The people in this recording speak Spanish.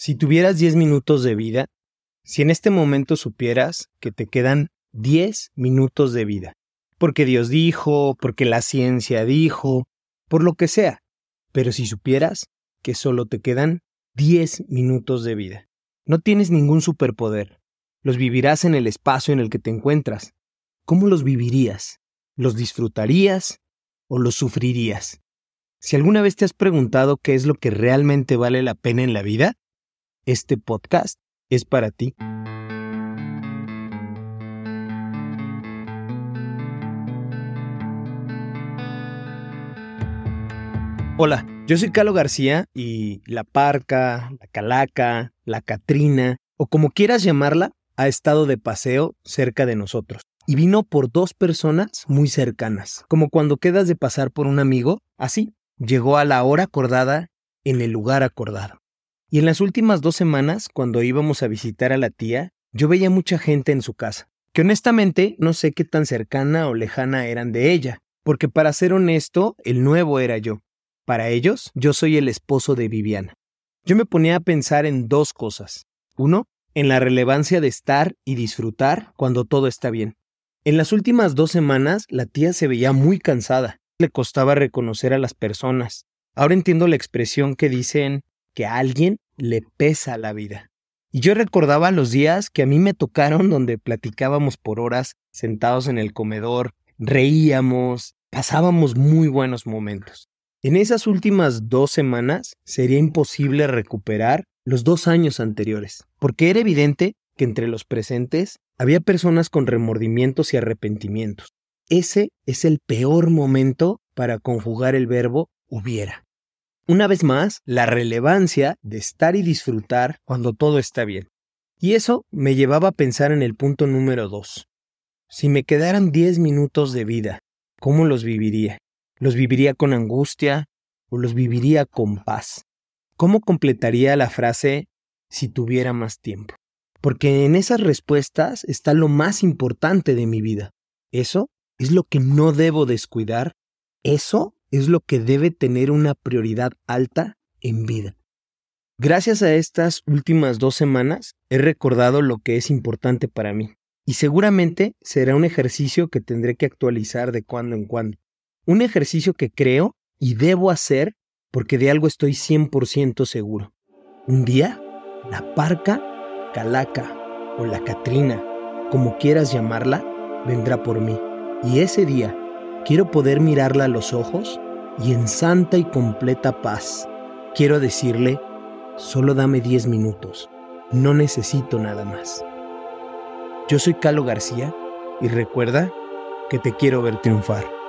Si tuvieras 10 minutos de vida, si en este momento supieras que te quedan 10 minutos de vida, porque Dios dijo, porque la ciencia dijo, por lo que sea, pero si supieras que solo te quedan 10 minutos de vida, no tienes ningún superpoder, los vivirás en el espacio en el que te encuentras. ¿Cómo los vivirías? ¿Los disfrutarías o los sufrirías? Si alguna vez te has preguntado qué es lo que realmente vale la pena en la vida, este podcast es para ti. Hola, yo soy Calo García y la Parca, la Calaca, la Catrina, o como quieras llamarla, ha estado de paseo cerca de nosotros. Y vino por dos personas muy cercanas, como cuando quedas de pasar por un amigo, así, llegó a la hora acordada en el lugar acordado. Y en las últimas dos semanas, cuando íbamos a visitar a la tía, yo veía mucha gente en su casa, que honestamente no sé qué tan cercana o lejana eran de ella, porque para ser honesto, el nuevo era yo. Para ellos, yo soy el esposo de Viviana. Yo me ponía a pensar en dos cosas. Uno, en la relevancia de estar y disfrutar cuando todo está bien. En las últimas dos semanas, la tía se veía muy cansada. Le costaba reconocer a las personas. Ahora entiendo la expresión que dicen que a alguien le pesa la vida. Y yo recordaba los días que a mí me tocaron donde platicábamos por horas sentados en el comedor, reíamos, pasábamos muy buenos momentos. En esas últimas dos semanas sería imposible recuperar los dos años anteriores, porque era evidente que entre los presentes había personas con remordimientos y arrepentimientos. Ese es el peor momento para conjugar el verbo hubiera. Una vez más, la relevancia de estar y disfrutar cuando todo está bien. Y eso me llevaba a pensar en el punto número dos. Si me quedaran 10 minutos de vida, ¿cómo los viviría? ¿Los viviría con angustia o los viviría con paz? ¿Cómo completaría la frase si tuviera más tiempo? Porque en esas respuestas está lo más importante de mi vida. Eso es lo que no debo descuidar. Eso es lo que debe tener una prioridad alta en vida. Gracias a estas últimas dos semanas he recordado lo que es importante para mí y seguramente será un ejercicio que tendré que actualizar de cuando en cuando. Un ejercicio que creo y debo hacer porque de algo estoy 100% seguro. Un día, la parca, calaca o la catrina, como quieras llamarla, vendrá por mí. Y ese día Quiero poder mirarla a los ojos y en santa y completa paz quiero decirle, solo dame 10 minutos, no necesito nada más. Yo soy Calo García y recuerda que te quiero ver triunfar.